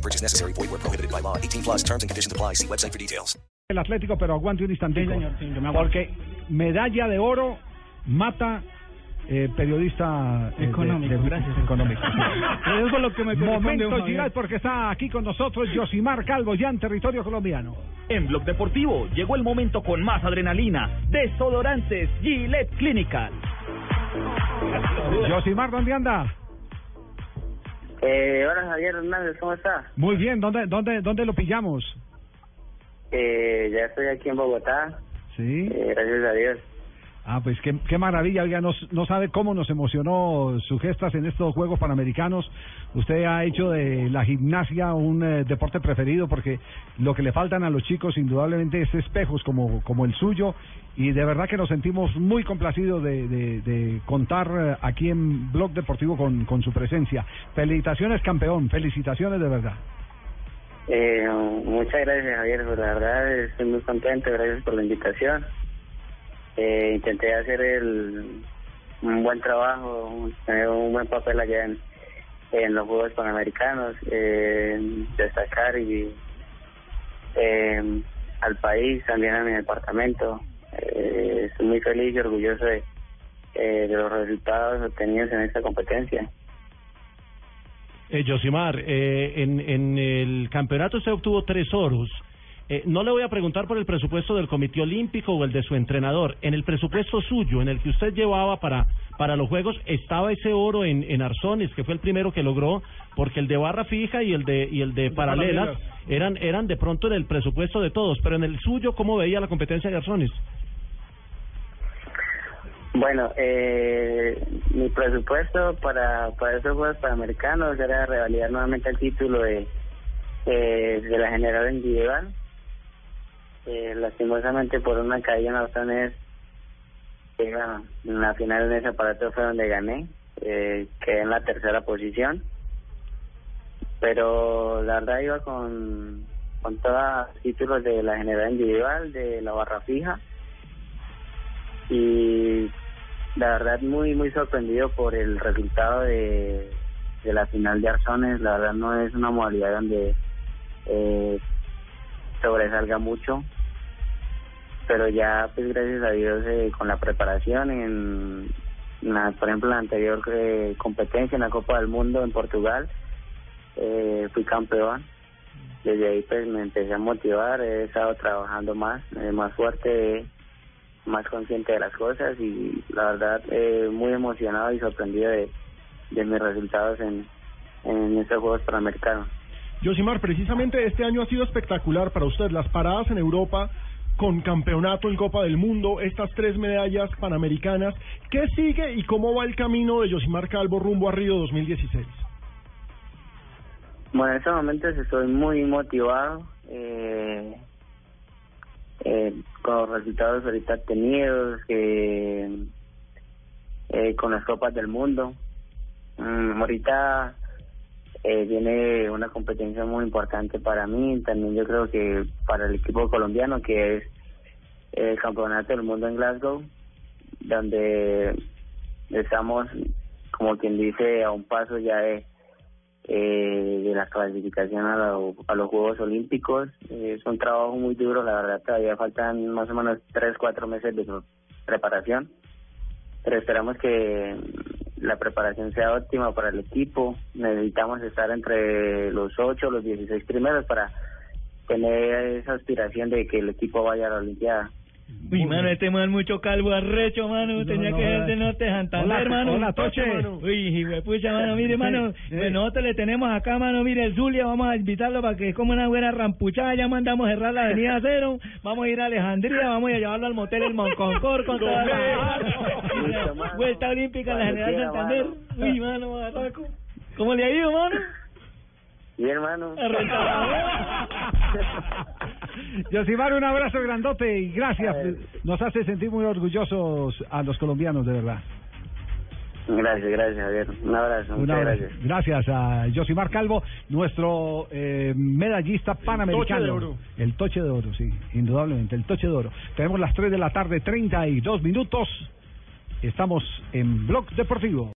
No purchase necessary. Void where prohibited by law. 18 plus terms and conditions apply. See website for details. El Atlético, pero aguante un instantico. porque medalla de oro mata eh, periodista eh, Económico, de- de- gracias. Económico. Eso es lo que me Momento. Giral porque está aquí con nosotros Josimar Calvo ya en territorio colombiano. En Blog Deportivo llegó el momento con más adrenalina. Desodorantes Gillette Clinical. Josimar, ¿dónde anda? Eh, hola Javier Hernández, ¿cómo está? Muy bien, ¿dónde, dónde, dónde lo pillamos? Eh, ya estoy aquí en Bogotá, Sí. eh, gracias a Dios. Ah, pues qué, maravilla, oiga, no, no sabe cómo nos emocionó sus gestas en estos Juegos Panamericanos. Usted ha hecho de la gimnasia un eh, deporte preferido porque lo que le faltan a los chicos indudablemente es espejos como, como el suyo y de verdad que nos sentimos muy complacidos de, contar eh, aquí en Blog Deportivo con, con su presencia. Felicitaciones campeón, felicitaciones de verdad. Eh, muchas gracias Javier, la verdad estoy muy contento, gracias por la invitación. Eh, intenté hacer el, un buen trabajo, tener un buen papel allá en, los Juegos Panamericanos, eh, destacar y eh, al país, también a mi departamento. Eh, estoy muy feliz y orgulloso de, eh, de los resultados obtenidos en esta competencia. Eh, Josimar, eh, en, en el campeonato usted obtuvo tres oros. Eh, no le voy a preguntar por el presupuesto del Comité Olímpico o el de su entrenador. En el presupuesto suyo, en el que usted llevaba para, para los Juegos, estaba ese oro en, en Arzones, que fue el primero que logró, porque el de barra fija y el de, y el de paralelas eran, eran de pronto en el presupuesto de todos. Pero en el suyo, ¿cómo veía la competencia de Arzones? Bueno, eh, mi presupuesto para, para esos Juegos Panamericanos era revalidar nuevamente el título de, eh, de la general individual. Eh, lastimosamente por una caída en bueno, en la final en ese aparato fue donde gané, eh, quedé en la tercera posición. Pero la verdad iba con, con todos los títulos de la general individual, de la barra fija y la verdad muy muy sorprendido por el resultado de, de la final de Arzones la verdad no es una modalidad donde eh, sobresalga mucho pero ya pues gracias a Dios eh, con la preparación en la, por ejemplo la anterior eh, competencia en la Copa del Mundo en Portugal eh, fui campeón desde ahí pues me empecé a motivar he estado trabajando más eh, más fuerte más consciente de las cosas y la verdad eh, muy emocionado y sorprendido de, de mis resultados en, en estos Juegos Panamericanos. Josimar, precisamente este año ha sido espectacular para usted. Las paradas en Europa con campeonato en Copa del Mundo, estas tres medallas panamericanas. ¿Qué sigue y cómo va el camino de Josimar Calvo rumbo a Río 2016? Bueno, en estos momentos estoy muy motivado eh, eh, con los resultados ahorita tenidos, eh, con las Copas del Mundo. Mm, ahorita eh, viene una competencia muy importante para mí, también yo creo que para el equipo colombiano, que es el Campeonato del Mundo en Glasgow, donde estamos, como quien dice, a un paso ya de, eh, la clasificación a, lo- a los Juegos Olímpicos. Es un trabajo muy duro, la verdad, todavía faltan más o menos tres, cuatro meses de preparación, pero esperamos que la preparación sea óptima para el equipo. Necesitamos estar entre los ocho, los 16 primeros para tener esa aspiración de que el equipo vaya a la Olimpiada. Uy, mano, este man mucho calvo arrecho, mano. Tenía no, que ser de Norte de Santander, mano. hola, Toche. Uy, pucha, mano, mire, mano. Pues nosotros le tenemos acá, mano, mire, el Zulia. Vamos a invitarlo para que es como una buena rampuchada. Ya mandamos a cerrar la avenida Cero. Vamos a ir a Alejandría. Vamos a llevarlo al motel El Monconcor con toda la mano. vuelta olímpica en la General Santander. mano. Uy, mano, barraco. ¿Cómo le ha ido, mano? Bien, hermano. Yosimar, un abrazo grandote y gracias. Nos hace sentir muy orgullosos a los colombianos, de verdad. Gracias, gracias, Javier. Un abrazo, Un muchas abrazo. gracias. Gracias a Yosimar Calvo, nuestro eh, medallista panamericano. de oro. El toche de oro, sí, indudablemente, el toche de oro. Tenemos las 3 de la tarde, 32 minutos. Estamos en Blog Deportivo.